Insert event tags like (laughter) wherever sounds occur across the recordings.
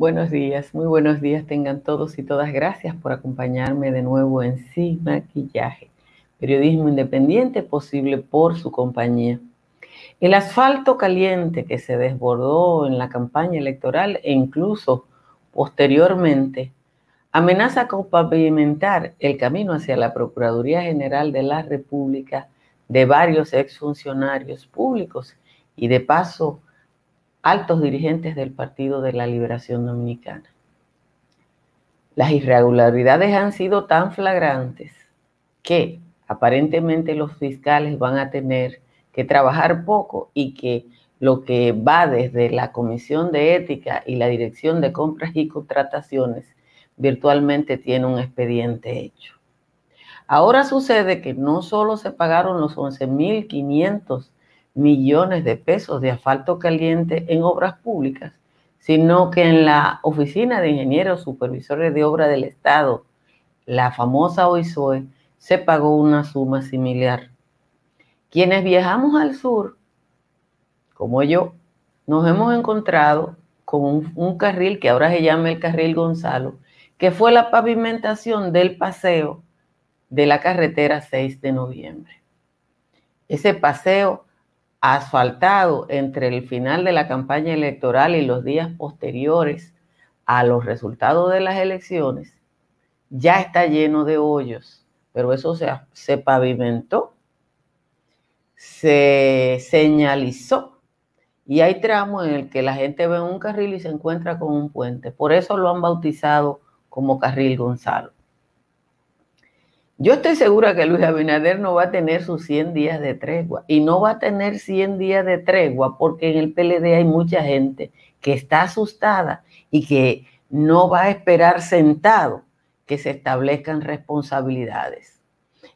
Buenos días, muy buenos días tengan todos y todas. Gracias por acompañarme de nuevo en Sí Maquillaje, periodismo independiente posible por su compañía. El asfalto caliente que se desbordó en la campaña electoral e incluso posteriormente amenaza con pavimentar el camino hacia la Procuraduría General de la República de varios exfuncionarios públicos y de paso altos dirigentes del Partido de la Liberación Dominicana. Las irregularidades han sido tan flagrantes que aparentemente los fiscales van a tener que trabajar poco y que lo que va desde la Comisión de Ética y la Dirección de Compras y Contrataciones virtualmente tiene un expediente hecho. Ahora sucede que no solo se pagaron los 11.500 millones de pesos de asfalto caliente en obras públicas, sino que en la Oficina de Ingenieros Supervisores de Obra del Estado, la famosa OISOE, se pagó una suma similar. Quienes viajamos al sur, como yo, nos hemos encontrado con un, carril que ahora se llama el carril Gonzalo, que fue la pavimentación del paseo de la carretera 6 de noviembre. Ese paseo asfaltado entre el final de la campaña electoral y los días posteriores a los resultados de las elecciones, ya está lleno de hoyos, pero eso se, pavimentó, se señalizó y hay tramos en el que la gente ve un carril y se encuentra con un puente. Por eso lo han bautizado como Carril Gonzalo. Yo estoy segura que Luis Abinader no va a tener sus 100 días de tregua y no va a tener 100 días de tregua porque en el PLD hay mucha gente que está asustada y que no va a esperar sentado que se establezcan responsabilidades.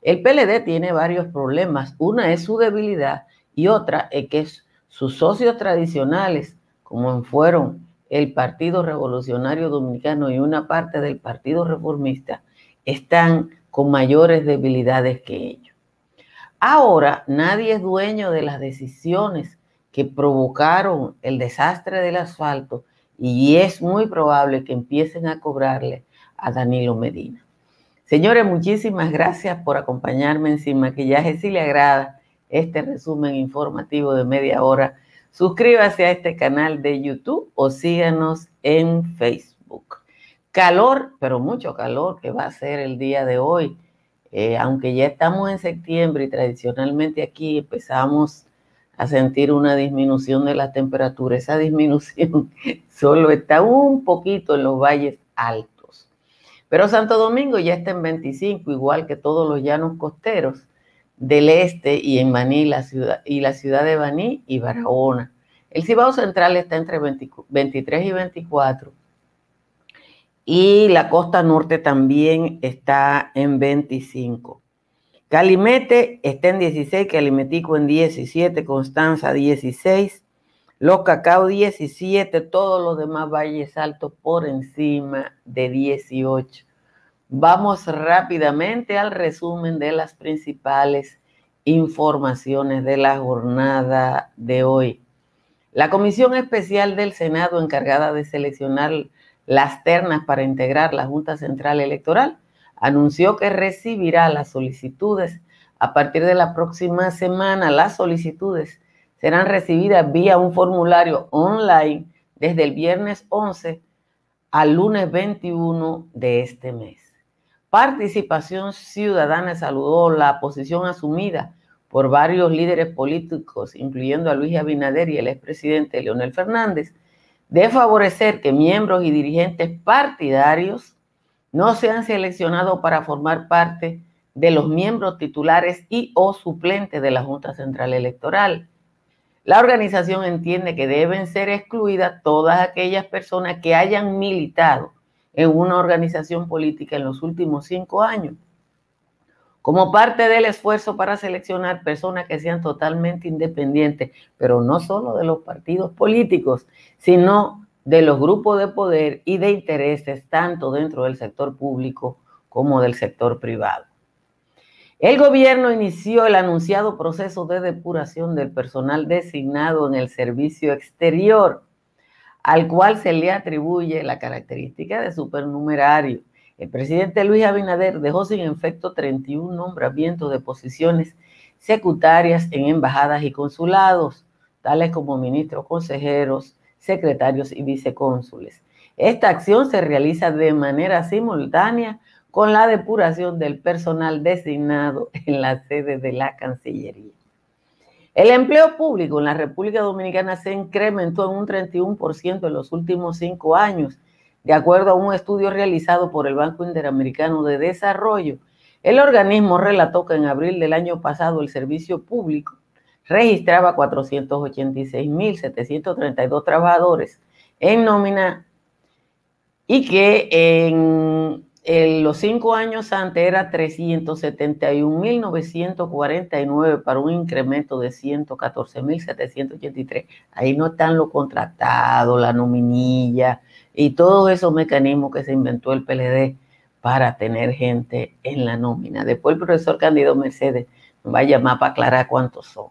El PLD tiene varios problemas. Una es su debilidad y otra es que sus socios tradicionales, como fueron el Partido Revolucionario Dominicano y una parte del Partido Reformista, están con mayores debilidades que ellos. Ahora nadie es dueño de las decisiones que provocaron el desastre del asfalto y es muy probable que empiecen a cobrarle a Danilo Medina. Señores, muchísimas gracias por acompañarme en Sin Maquillaje. Si le agrada este resumen informativo de media hora, suscríbase a este canal de YouTube o síganos en Facebook calor, pero mucho calor que va a ser el día de hoy. Eh, aunque ya estamos en septiembre y tradicionalmente aquí empezamos a sentir una disminución de la temperatura, esa disminución (laughs) solo está un poquito en los valles altos. Pero Santo Domingo ya está en 25, igual que todos los llanos costeros del este y en Baní la ciudad, y la ciudad de Baní y Barahona. El Cibao Central está entre 23 y 24 y la costa norte también está en 25. Calimete está en 16, Calimetico en 17, Constanza 16, Los Cacao 17, todos los demás valles altos por encima de 18. Vamos rápidamente al resumen de las principales informaciones de la jornada de hoy. La Comisión Especial del Senado encargada de seleccionar las ternas para integrar la Junta Central Electoral, anunció que recibirá las solicitudes a partir de la próxima semana. Las solicitudes serán recibidas vía un formulario online desde el viernes 11 al lunes 21 de este mes. Participación Ciudadana saludó la posición asumida por varios líderes políticos, incluyendo a Luis Abinader y el expresidente Leonel Fernández, de favorecer que miembros y dirigentes partidarios no sean seleccionados para formar parte de los miembros titulares y o suplentes de la Junta Central Electoral. La organización entiende que deben ser excluidas todas aquellas personas que hayan militado en una organización política en los últimos cinco años como parte del esfuerzo para seleccionar personas que sean totalmente independientes, pero no solo de los partidos políticos, sino de los grupos de poder y de intereses, tanto dentro del sector público como del sector privado. El gobierno inició el anunciado proceso de depuración del personal designado en el servicio exterior. al cual se le atribuye la característica de supernumerario. El presidente Luis Abinader dejó sin efecto 31 nombramientos de posiciones secundarias en embajadas y consulados, tales como ministros, consejeros, secretarios y vicecónsules. Esta acción se realiza de manera simultánea con la depuración del personal designado en la sede de la Cancillería. El empleo público en la República Dominicana se incrementó en un 31% en los últimos cinco años, de acuerdo a un estudio realizado por el Banco Interamericano de Desarrollo. El organismo relató que en abril del año pasado el servicio público registraba 486.732 trabajadores en nómina y que en los cinco años antes era 371.949 para un incremento de 114.783. Ahí no están los contratados, la nominilla y todos esos mecanismos que se inventó el PLD para tener gente en la nómina. Después el profesor Candido Mercedes va a llamar para aclarar cuántos son.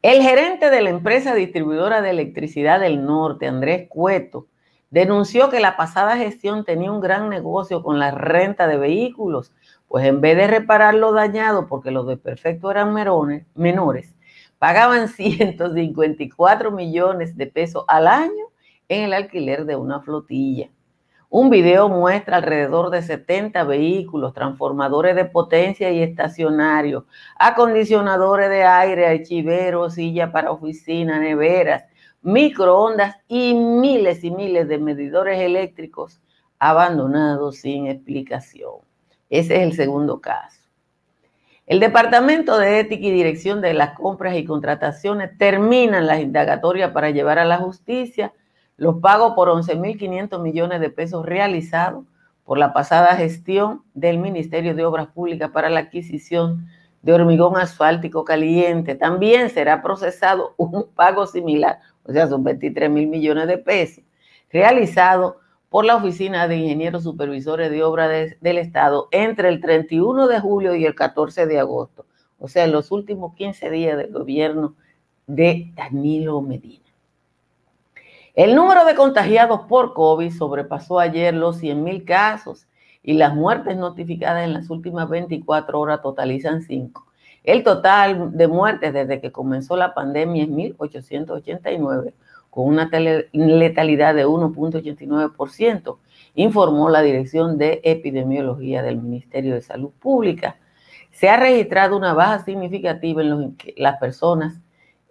El gerente de la empresa distribuidora de electricidad del norte, Andrés Cueto, denunció que la pasada gestión tenía un gran negocio con la renta de vehículos, pues en vez de reparar lo dañado, porque los de perfecto eran menores, pagaban (laughs) 154 millones de pesos al año en el alquiler de una flotilla. Un video muestra alrededor de 70 vehículos, transformadores de potencia y estacionarios, acondicionadores de aire, archiveros, silla para oficina, neveras, microondas y miles y miles de medidores eléctricos abandonados sin explicación. Ese es el segundo caso. El Departamento de Ética y Dirección de las Compras y Contrataciones terminan las indagatorias para llevar a la justicia los pagos por 11.500 millones de pesos realizados por la pasada gestión del Ministerio de Obras Públicas para la adquisición de hormigón asfáltico caliente. También será procesado (laughs) un pago similar, o sea, son 23 mil millones de pesos, realizado por la Oficina de Ingenieros Supervisores de Obra del Estado entre el 31 de julio y el 14 de agosto, o sea, en los últimos 15 días del gobierno de Danilo Medina. El número de contagiados por COVID sobrepasó ayer los 100 mil casos y las muertes notificadas en las últimas 24 horas totalizan 5. El total de muertes desde que comenzó la pandemia es 1.889, con una letalidad de 1.89%, informó la Dirección de Epidemiología del Ministerio de Salud Pública. Se ha registrado una baja significativa en las personas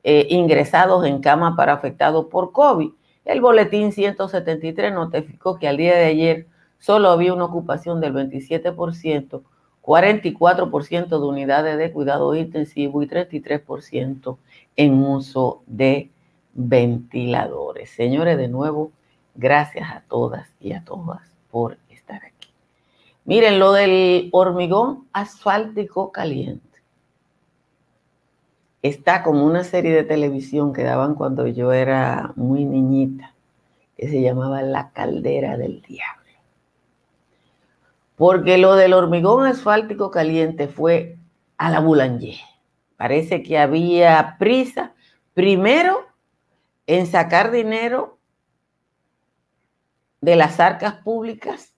eh, ingresados en cama para afectados por COVID. El boletín 173 notificó que al día de ayer solo había una ocupación del 27%, 44% de unidades de cuidado intensivo y 33% en uso de ventiladores. Señores, de nuevo, gracias a todas y a todas por estar aquí. Miren, lo del hormigón asfáltico caliente. Está como una serie de televisión que daban cuando yo era muy niñita, que se llamaba La Caldera del Diablo. Porque lo del hormigón asfáltico caliente fue a la boulanger. Parece que había prisa, primero, en sacar dinero de las arcas públicas.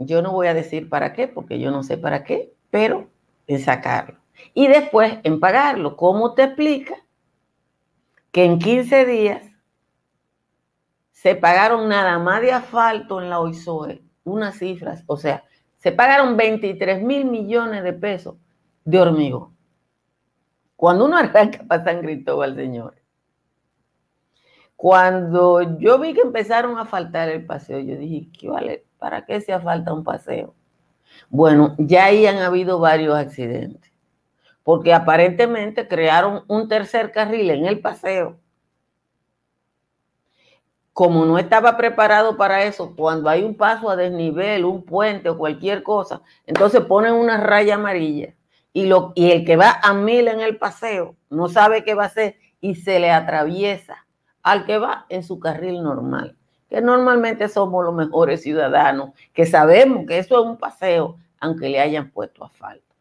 Yo no voy a decir para qué, porque yo no sé para qué, pero en sacarlo. Y después en pagarlo. ¿Cómo te explica que en 15 días se pagaron nada más de asfalto en la OISOE unas cifras, o sea, se pagaron 23 mil millones de pesos de hormigón. Cuando uno (laughs) arranca para San Cristóbal, señores. Cuando yo vi que empezaron a faltar el paseo, yo dije, ¿qué vale? ¿Para qué se falta un paseo? Bueno, ya ahí han habido varios accidentes, porque aparentemente crearon un tercer carril en el paseo como no estaba preparado para eso, cuando hay un paso a desnivel, un puente o cualquier cosa, entonces ponen una raya amarilla y, lo, y el que va a mil en el paseo no sabe qué va a hacer y se le atraviesa al que va en su carril normal, que normalmente somos los mejores ciudadanos, que sabemos que eso es un paseo, aunque le hayan puesto asfalto.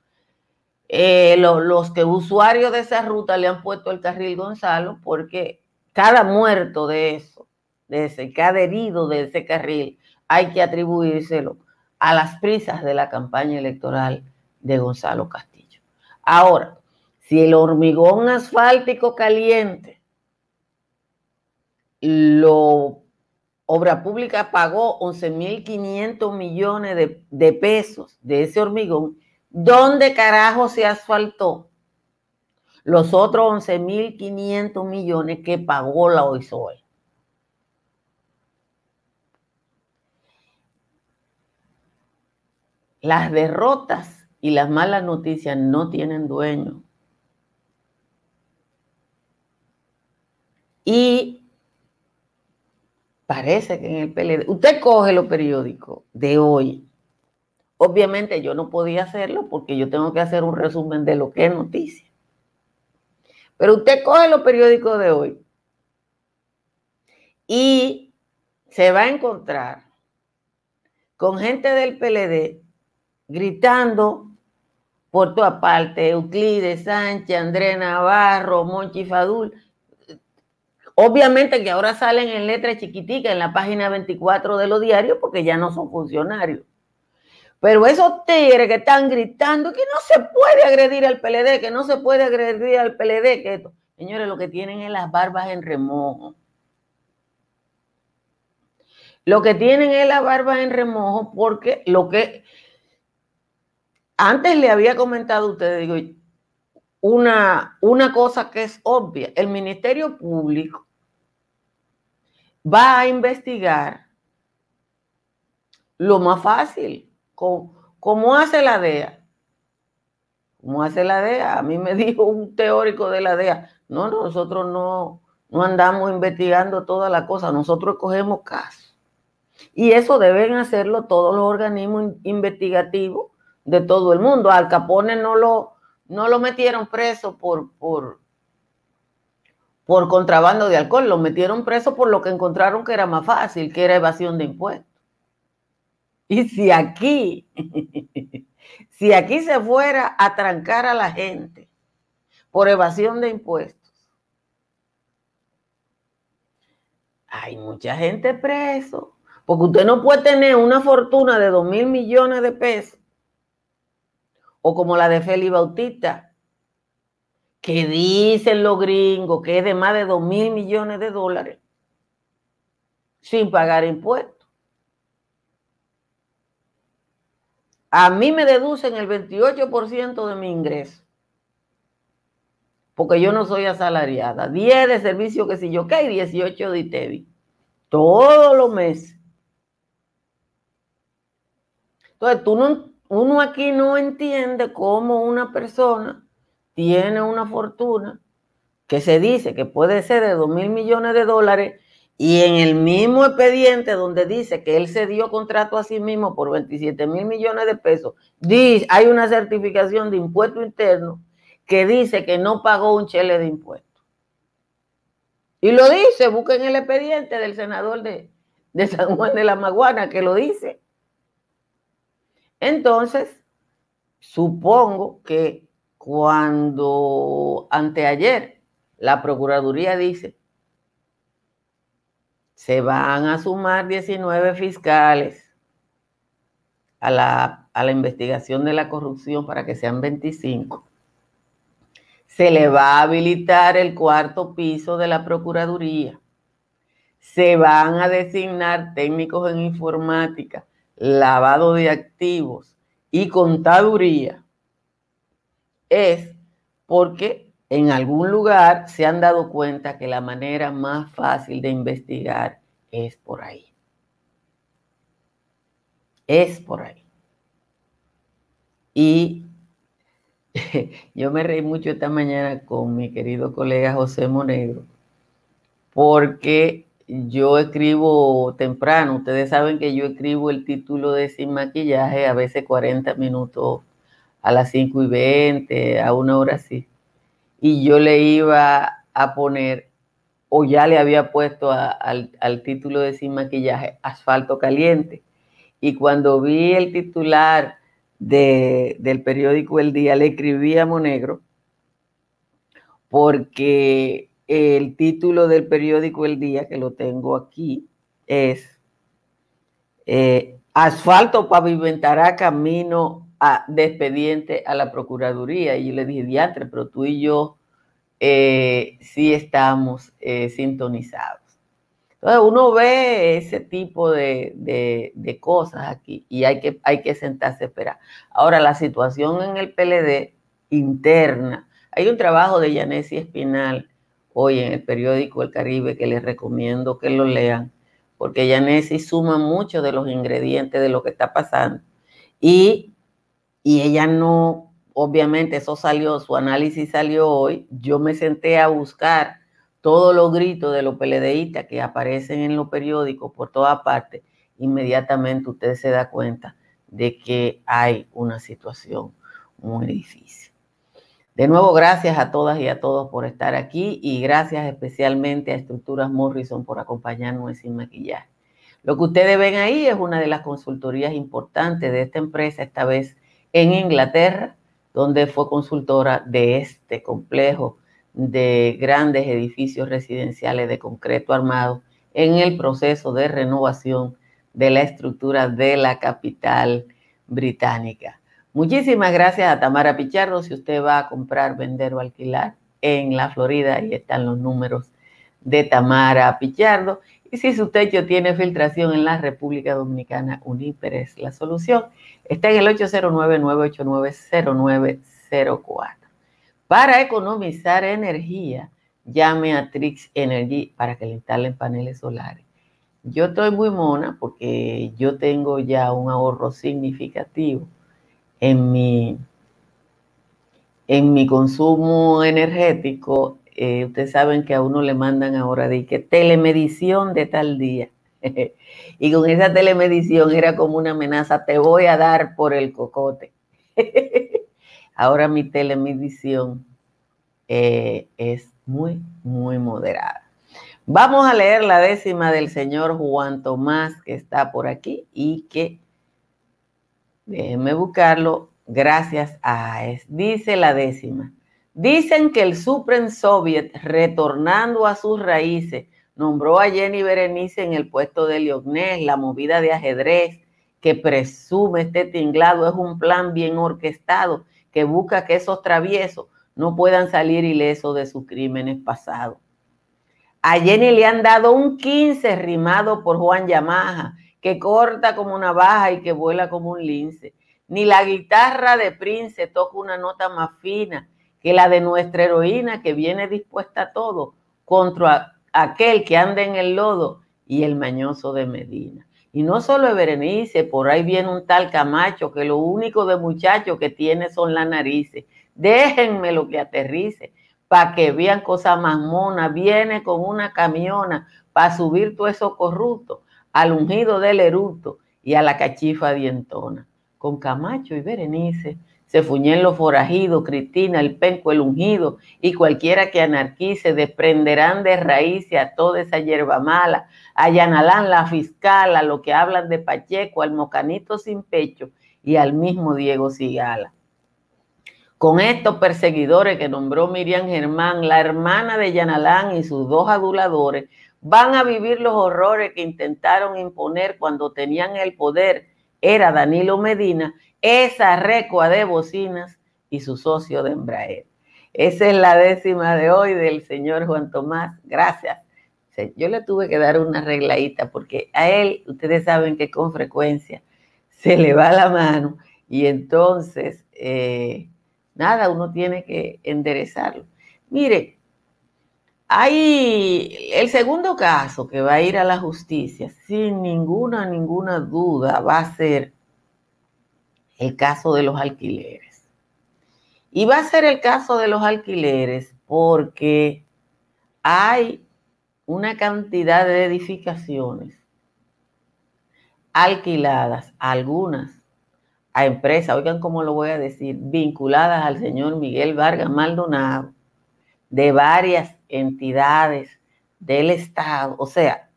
Eh, los que usuarios de esa ruta le han puesto el carril Gonzalo porque cada muerto de eso, de ese, cada herido de ese carril, hay que atribuírselo a las prisas de la campaña electoral de Gonzalo Castillo. Ahora, si el hormigón asfáltico caliente lo Obra Pública pagó 11.500 millones de, de, pesos de ese hormigón. ¿Dónde carajo se asfaltó? Los otros 11.500 millones que pagó la OISOE. Las derrotas y las malas noticias no tienen dueño. Y Parece que en el PLD, usted coge los periódicos de hoy. Obviamente yo no podía hacerlo porque yo tengo que hacer un resumen de lo que es noticia. Pero usted coge los periódicos de hoy y se va a encontrar con gente del PLD gritando por toda parte, Euclides Sánchez, Andrés Navarro, Monchi Fadul, Obviamente que ahora salen en letra chiquitica en la página 24 de los diarios porque ya no son funcionarios. Pero esos tigres que están gritando que no se puede agredir al PLD, que no se puede agredir al PLD, que esto. Señores, lo que tienen es las barbas en remojo. Lo que tienen es las barbas en remojo porque lo que antes le había comentado a ustedes, digo, una, una cosa que es obvia. El Ministerio Público va a investigar lo más fácil, como, hace la DEA. ¿Cómo hace la DEA? A mí me (laughs) dijo un teórico de la DEA, no, nosotros no, no andamos investigando toda la cosa, nosotros cogemos casos. Y eso deben hacerlo todos los organismos investigativos de todo el mundo. Al Capone no lo, no lo metieron preso por, por, por contrabando de alcohol, lo metieron preso por lo que encontraron que era más fácil, que era evasión de impuestos. Y si aquí, (laughs) si aquí se fuera a trancar a la gente por evasión de impuestos, hay mucha gente preso, porque usted no puede tener una fortuna de dos mil millones de pesos o como la de Feli Bautista, que dicen los gringos que es de más de 2 mil millones de dólares, sin pagar impuestos. A mí me deducen el 28% de mi ingreso, porque yo no soy asalariada. 10 de servicio que si yo que 18 de ITEVI, todos los meses. Entonces, tú no, uno aquí no entiende cómo una persona tiene una fortuna que se dice que puede ser de 2 mil millones de dólares y en el mismo expediente donde dice que él se dio contrato a sí mismo por 27 mil millones de pesos, dice, hay una certificación de impuesto interno que dice que no pagó un chele de impuestos. Y lo dice, busquen el expediente del senador de San Juan de la Maguana que lo dice. Entonces, supongo que cuando anteayer la Procuraduría dice, se van a sumar 19 fiscales a la, a la investigación de la corrupción para que sean 25. Se le va a habilitar el cuarto piso de la Procuraduría. Se van a designar técnicos en informática lavado de activos y contaduría es porque en algún lugar se han dado cuenta que la manera más fácil de investigar es por ahí. Es por ahí. Y (laughs) yo me reí mucho esta mañana con mi querido colega José Monegro, porque yo escribo temprano. Ustedes saben que yo escribo el título de Sin Maquillaje a veces 40 minutos a las 5 y 20, a una hora así. Y yo le iba a poner, o ya le había puesto al, título de Sin Maquillaje, Asfalto Caliente. Y cuando vi el titular del periódico El Día, le escribí a Monegro porque el título del periódico El Día, que lo tengo aquí, es eh, Asfalto pavimentará camino de expediente a la Procuraduría. Y yo le dije, diantre, pero tú y yo eh, sí estamos eh, sintonizados. Entonces uno ve ese tipo de, cosas aquí y hay que, hay que sentarse a esperar. Ahora, la situación en el PLD interna, hay un trabajo de Yanesi Espinal hoy en el periódico El Caribe que les recomiendo que lo lean, porque Yanesi suma mucho de los ingredientes de lo que está pasando. Y, y ella no, obviamente eso salió, su análisis salió hoy, yo me senté a buscar todos los gritos de los PLDistas que aparecen en los periódicos por todas partes, inmediatamente usted se da cuenta de que hay una situación muy difícil. De nuevo, gracias a todas y a todos por estar aquí y gracias especialmente a Estructuras Morrison por acompañarnos sin maquillaje. Lo que ustedes ven ahí es una de las consultorías importantes de esta empresa, esta vez en Inglaterra, donde fue consultora de este complejo de grandes edificios residenciales de concreto armado en el proceso de renovación de la estructura de la capital británica. Muchísimas gracias a Tamara Pichardo. Si usted va a comprar, vender o alquilar en la Florida, ahí están los números de Tamara Pichardo. Y si su techo tiene filtración en la República Dominicana, Uniper es la solución. Está en el 809-989-0904. Para economizar energía, llame a Trix Energy para que le instalen paneles solares. Yo estoy muy mona porque yo tengo ya un ahorro significativo en mi, en mi consumo energético. Eh, ustedes saben que a uno le mandan ahora de que telemedición de tal día. (laughs) y con esa telemedición era como una amenaza, te voy a dar por el cocote. (laughs) Ahora mi telemedición eh, es muy, muy moderada. Vamos a leer la décima del señor Juan Tomás, que está por aquí y que, déjenme buscarlo, gracias a. Dice la décima. Dicen que el Supreme Soviet, retornando a sus raíces, nombró a Jenny Berenice en el puesto de Lionel, la movida de ajedrez que presume este tinglado es un plan bien orquestado que busca que esos traviesos no puedan salir ilesos de sus crímenes pasados. A Jenny le han dado un 15 rimado por Juan Yamaha, que corta como una baja y que vuela como un lince. Ni la guitarra de Prince toca una nota más fina que la de nuestra heroína que viene dispuesta a todo contra aquel que anda en el lodo y el mañoso de Medina. Y no solo es Berenice, por ahí viene un tal Camacho que lo único de muchacho que tiene son las narices. Déjenme lo que aterrice para que vean cosas más monas. Viene con una camiona para subir todo eso corrupto al ungido del eruto y a la cachifa dientona. Con Camacho y Berenice se fuñen los forajidos, Cristina, el penco, el ungido, y cualquiera que anarquice desprenderán de raíz a toda esa hierba mala, allanarán la fiscal, a lo que hablan de Pacheco, al mocanito sin pecho y al mismo Diego Sigala. Con estos perseguidores que nombró Miriam Germán, la hermana de Yanalán y sus dos aduladores, van a vivir los horrores que intentaron imponer cuando tenían el poder, era Danilo Medina, esa recua de bocinas y su socio de Embraer. Esa es la décima de hoy del señor Juan Tomás. Gracias. Yo le tuve que dar una regladita porque a él, ustedes saben que con frecuencia se le va la mano y entonces, eh, nada, uno tiene que enderezarlo. Mire, hay el segundo caso que va a ir a la justicia, sin ninguna, ninguna duda, va a ser el caso de los alquileres. Y va a ser el caso de los alquileres porque hay una cantidad de edificaciones alquiladas, algunas a empresas, oigan cómo lo voy a decir, vinculadas al señor Miguel Vargas Maldonado, de varias entidades del Estado. O sea,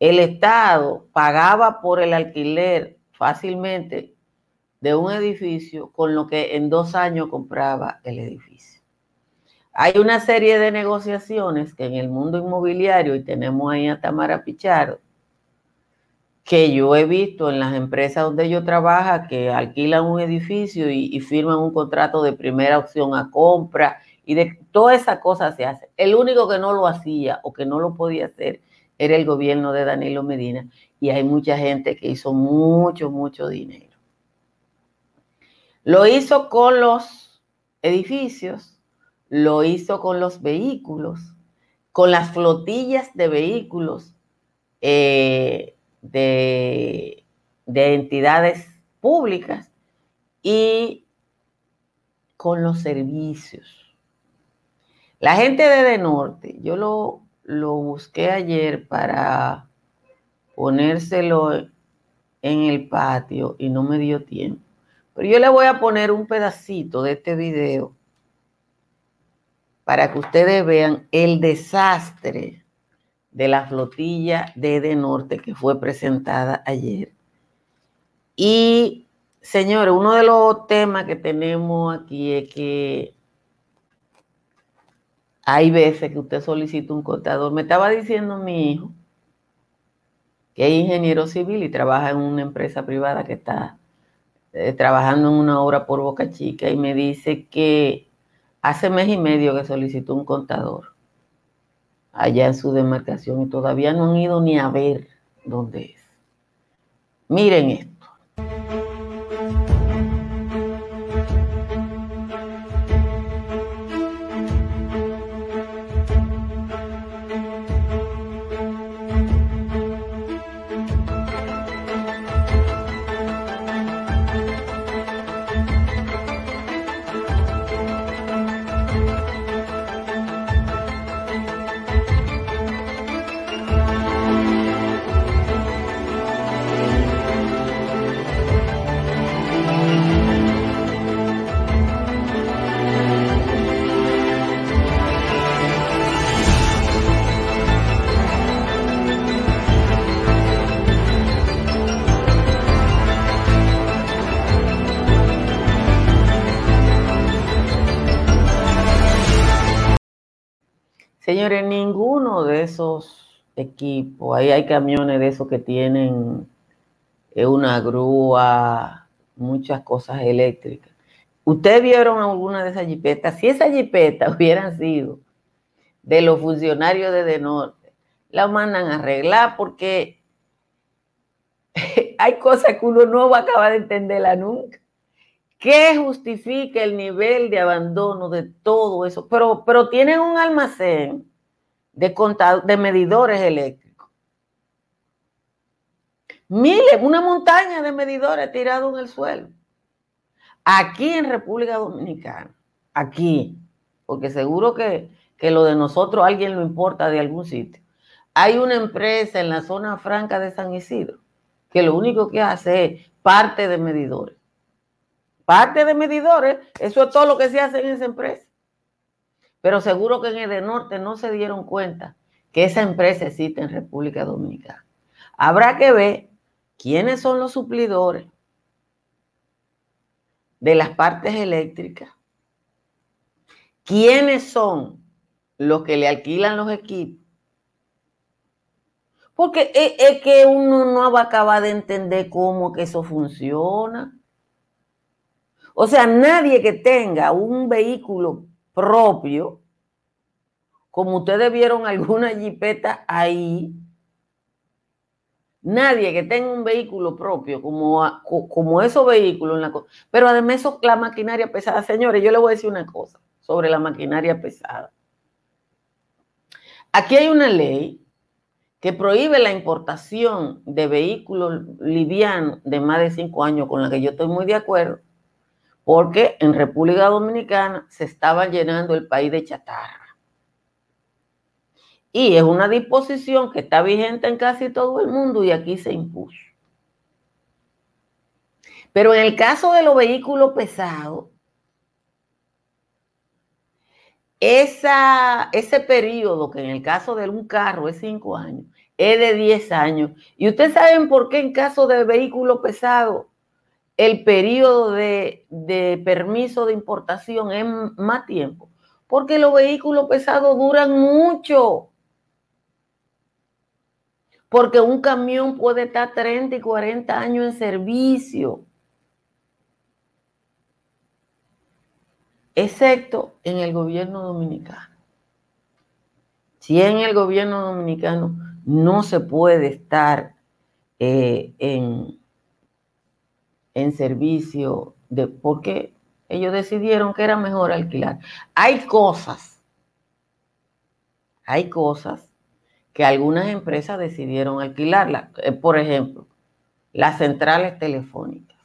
el Estado pagaba por el alquiler fácilmente de un edificio con lo que en dos años compraba el edificio. Hay una serie de negociaciones que en el mundo inmobiliario, y tenemos ahí a Tamara Pichardo, que yo he visto en las empresas donde yo trabajo, que alquilan un edificio y, y firman un contrato de primera opción a compra y de toda esa cosa se hace. El único que no lo hacía o que no lo podía hacer era el gobierno de Danilo Medina y hay mucha gente que hizo mucho, mucho dinero. Lo hizo con los edificios, lo hizo con los vehículos, con las flotillas de vehículos eh, de, de entidades públicas y con los servicios. La gente de De Norte, yo lo, lo busqué ayer para ponérselo en el patio y no me dio tiempo. Pero yo le voy a poner un pedacito de este video para que ustedes vean el desastre de la flotilla de De Norte que fue presentada ayer. Y, señores, uno de los temas que tenemos aquí es que hay veces que usted solicita un contador. Me estaba diciendo mi hijo que es ingeniero civil y trabaja en una empresa privada que está eh, trabajando en una obra por Boca Chica y me dice que hace mes y medio que solicitó un contador allá en su demarcación y todavía no han ido ni a ver dónde es. Miren esto. Señores, ninguno de esos equipos, ahí hay camiones de esos que tienen eh, una grúa, muchas cosas eléctricas. ¿Ustedes vieron alguna de esas jipetas? Si esas jipetas (laughs) hubieran sido de los funcionarios de De Norte, la mandan a arreglar porque (laughs) hay cosas que uno no va a acabar de entenderla nunca. ¿Qué justifica el nivel de abandono de todo eso? Pero, pero tienen un almacén de, de medidores eléctricos. Miles, una montaña de medidores tirados en el suelo. Aquí en República Dominicana, aquí, porque seguro que, que lo de nosotros alguien lo importa de algún sitio. Hay una empresa en la zona franca de San Isidro que lo único que hace es parte de medidores parte de medidores, eso es todo lo que se hace en esa empresa. Pero seguro que en el norte no se dieron cuenta que esa empresa existe en República Dominicana. Habrá que ver quiénes son los suplidores de las partes eléctricas, quiénes son los que le alquilan los equipos. Porque es, que uno no va a acabar de entender cómo que eso funciona. O sea, nadie que tenga un vehículo propio, como ustedes vieron alguna jipeta ahí, nadie que tenga un vehículo propio, como, como esos vehículos, en la, pero además la maquinaria pesada, señores, yo les voy a decir una cosa sobre la maquinaria pesada. Aquí hay una ley que prohíbe la importación de vehículos livianos de más de cinco años, con la que yo estoy muy de acuerdo, porque en República Dominicana se estaba llenando el país de chatarra. Y es una disposición que está vigente en casi todo el mundo y aquí se impuso. Pero en el caso de los vehículos pesados, esa, ese periodo, que en el caso de un carro es cinco años, es de 10 años. Y ustedes saben por qué en caso de vehículo pesado el periodo de, permiso de importación es más tiempo, Porque los vehículos pesados duran mucho. Porque un camión puede estar 30 y 40 años en servicio. Excepto en el gobierno dominicano. Si en el gobierno dominicano no se puede estar eh, en, en servicio de porque ellos decidieron que era mejor alquilar. Hay cosas, hay cosas que algunas empresas decidieron alquilarlas. Eh, por ejemplo, las centrales telefónicas.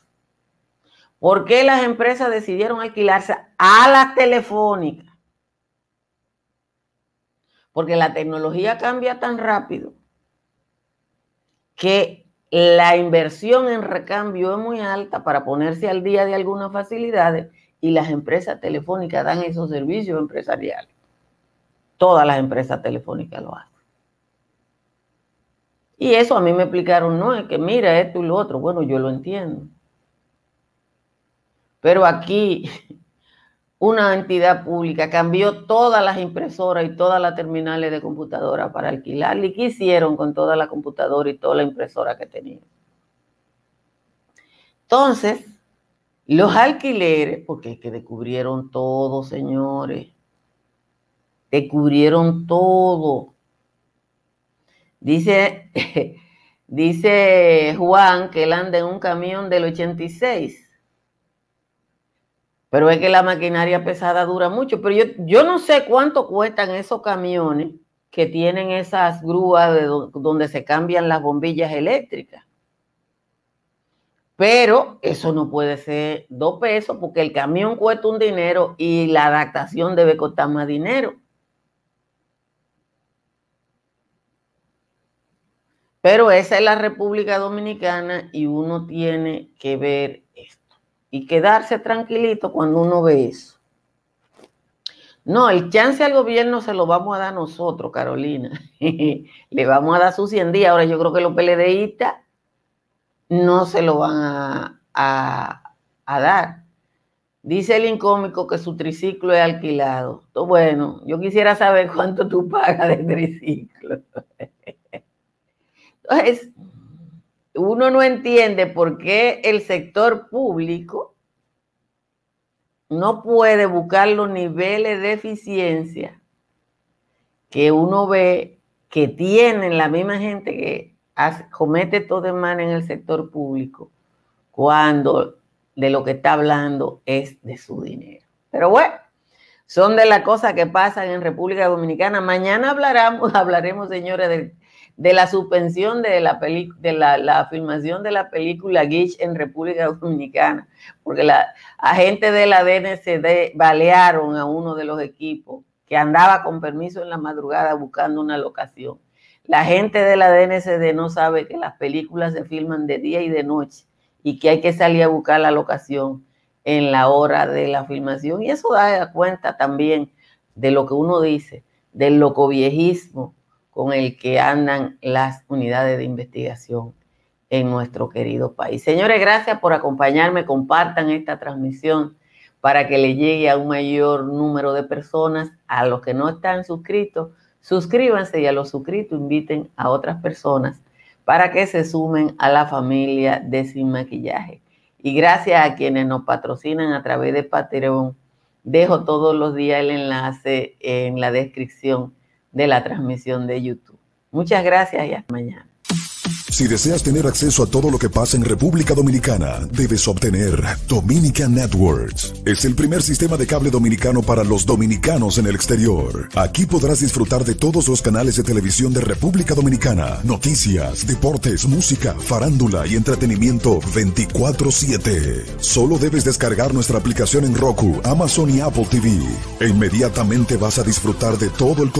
¿Por qué las empresas decidieron alquilarse a las telefónicas? Porque la tecnología cambia tan rápido que la inversión en recambio es muy alta para ponerse al día de algunas facilidades y las empresas telefónicas dan esos servicios empresariales. Todas las empresas telefónicas lo hacen. Y eso a mí me explicaron, no, es que mira esto y lo otro. Bueno, yo lo entiendo. Pero aquí una entidad pública cambió todas las impresoras y todas las terminales de computadora para alquilar. ¿Y qué hicieron con toda la computadora y toda la impresora que tenían? Entonces, los alquileres, porque es que descubrieron todo, señores, descubrieron todo. Dice, (laughs) dice Juan que él anda en un camión del 86 pero es que la maquinaria pesada dura mucho. Pero yo, yo no sé cuánto cuestan esos camiones que tienen esas grúas de donde se cambian las bombillas eléctricas. Pero eso no puede ser dos pesos porque el camión cuesta un dinero y la adaptación debe costar más dinero. Pero esa es la República Dominicana y uno tiene que ver y quedarse tranquilito cuando uno ve eso. No, el chance al gobierno se lo vamos a dar nosotros, Carolina. (laughs) Le vamos a dar sus 100 días. Ahora yo creo que los PLDistas no se lo van a, dar. Dice el incómico que su triciclo es alquilado. Bueno, yo quisiera saber cuánto tú pagas de triciclo. (laughs) Entonces, uno no entiende por qué el sector público no puede buscar los niveles de eficiencia que uno ve que tienen la misma gente que comete todo de mal en el sector público cuando de lo que está hablando es de su dinero. Pero bueno, son de las cosas que pasan en República Dominicana. Mañana hablaremos, (laughs) hablaremos, señores, del de la suspensión de la, de la, filmación de la película Gish en República (laughs) Dominicana, porque la agente de la DNCD balearon a uno de los equipos que andaba con permiso en la madrugada buscando una locación. La gente de la DNCD no sabe que las películas se filman de día y de noche y que hay que salir a buscar la locación en la hora de la filmación. Y eso da cuenta también de lo que uno dice, del locoviejismo con el que andan las unidades de investigación en nuestro querido país. Señores, gracias por acompañarme. Compartan esta transmisión para que le llegue a un mayor número de personas. A los que no están suscritos, suscríbanse y a los suscritos inviten a otras personas para que se sumen a la familia de Sin Maquillaje. Y gracias a quienes nos patrocinan a través de Patreon. Dejo todos los días el enlace en la descripción de la transmisión de YouTube. Muchas gracias y hasta mañana. Si deseas tener acceso a todo lo que pasa en República Dominicana, debes obtener Dominican Networks. Es el primer sistema de cable dominicano para los dominicanos en el exterior. Aquí podrás disfrutar de todos los canales de televisión de República Dominicana, noticias, deportes, música, farándula y entretenimiento 24/7. Solo debes descargar nuestra aplicación en Roku, Amazon y Apple TV. E inmediatamente vas a disfrutar de todo el contenido